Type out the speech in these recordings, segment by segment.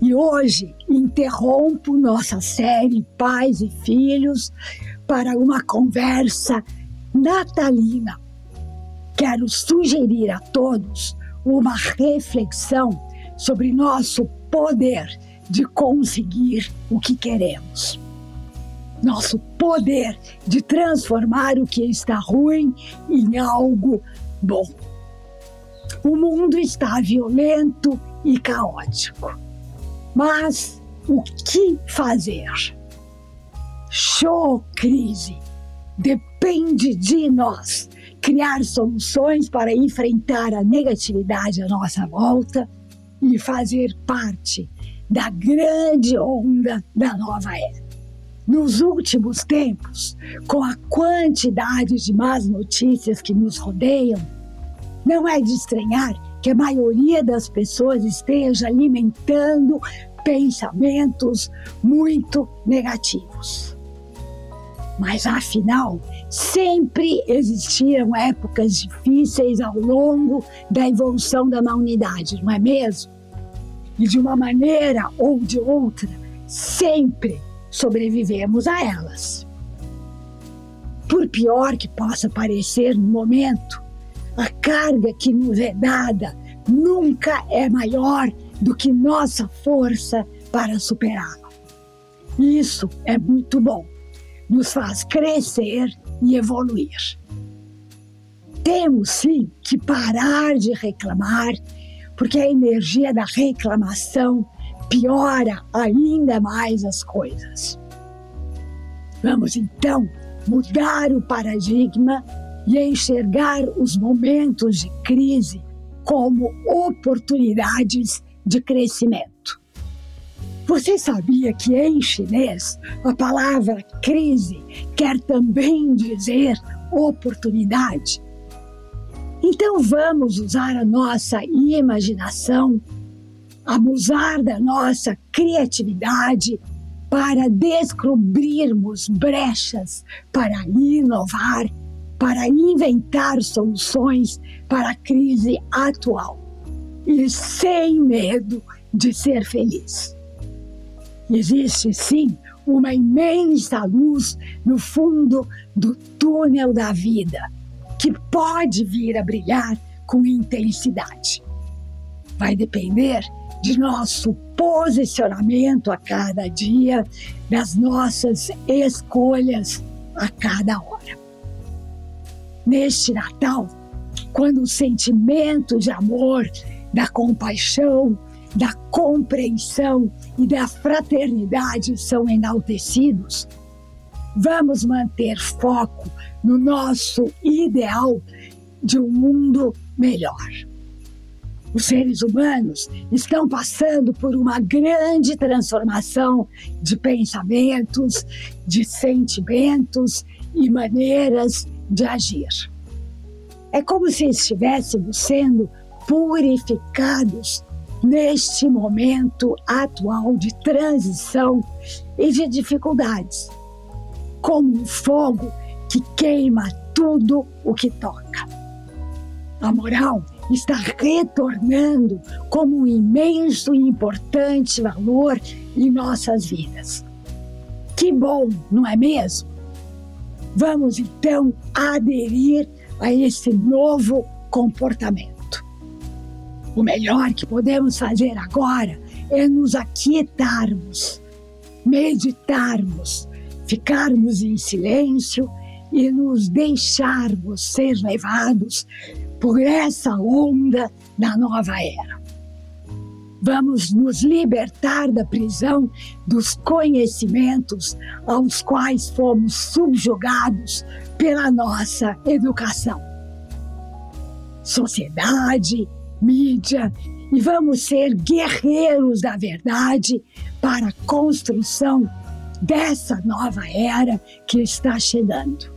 E hoje interrompo nossa série Pais e Filhos para uma conversa natalina. Quero sugerir a todos uma reflexão sobre nosso poder de conseguir o que queremos. Nosso poder de transformar o que está ruim em algo bom. O mundo está violento e caótico mas o que fazer? Show crise! Depende de nós criar soluções para enfrentar a negatividade à nossa volta e fazer parte da grande onda da nova era. Nos últimos tempos, com a quantidade de más notícias que nos rodeiam, não é de estranhar que a maioria das pessoas esteja alimentando pensamentos muito negativos. Mas afinal, sempre existiram épocas difíceis ao longo da evolução da humanidade, não é mesmo? E de uma maneira ou de outra, sempre sobrevivemos a elas. Por pior que possa parecer no momento, a carga que nos é dada nunca é maior do que nossa força para superá-la. Isso é muito bom, nos faz crescer e evoluir. Temos sim que parar de reclamar, porque a energia da reclamação piora ainda mais as coisas. Vamos então mudar o paradigma e enxergar os momentos de crise como oportunidades de crescimento. Você sabia que em chinês a palavra crise quer também dizer oportunidade? Então vamos usar a nossa imaginação, abusar da nossa criatividade para descobrirmos brechas para inovar para inventar soluções para a crise atual e sem medo de ser feliz. Existe sim uma imensa luz no fundo do túnel da vida que pode vir a brilhar com intensidade. Vai depender de nosso posicionamento a cada dia, das nossas escolhas a cada hora neste Natal, quando o sentimento de amor, da compaixão, da compreensão e da fraternidade são enaltecidos, vamos manter foco no nosso ideal de um mundo melhor. Os seres humanos estão passando por uma grande transformação de pensamentos, de sentimentos e maneiras de agir. É como se estivéssemos sendo purificados neste momento atual de transição e de dificuldades, como um fogo que queima tudo o que toca. A moral está retornando como um imenso e importante valor em nossas vidas. Que bom, não é mesmo? Vamos então aderir a esse novo comportamento. O melhor que podemos fazer agora é nos aquietarmos, meditarmos, ficarmos em silêncio e nos deixarmos ser levados por essa onda da nova era. Vamos nos libertar da prisão dos conhecimentos aos quais fomos subjugados pela nossa educação. Sociedade, mídia e vamos ser guerreiros da verdade para a construção dessa nova era que está chegando.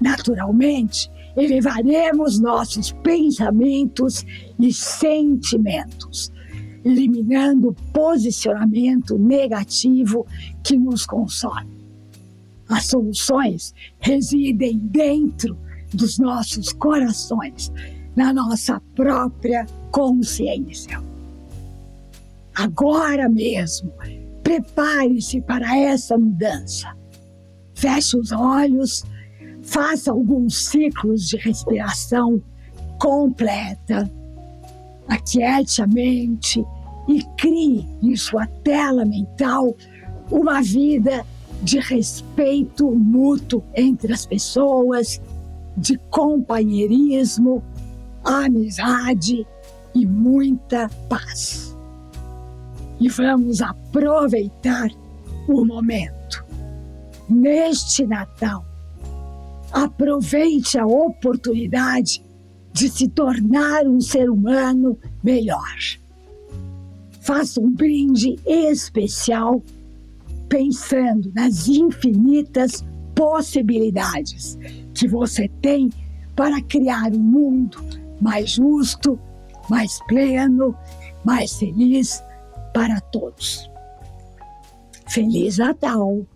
Naturalmente, elevaremos nossos pensamentos e sentimentos, eliminando o posicionamento negativo que nos consome. As soluções residem dentro dos nossos corações, na nossa própria consciência. Agora mesmo, prepare-se para essa mudança. Feche os olhos, faça alguns ciclos de respiração completa, aquiete a mente e crie em sua tela mental uma vida de respeito mútuo entre as pessoas, de companheirismo, amizade e muita paz. E vamos aproveitar o momento. Neste Natal, aproveite a oportunidade de se tornar um ser humano melhor. Faça um brinde especial pensando nas infinitas possibilidades que você tem para criar um mundo mais justo, mais pleno, mais feliz para todos. Feliz Natal!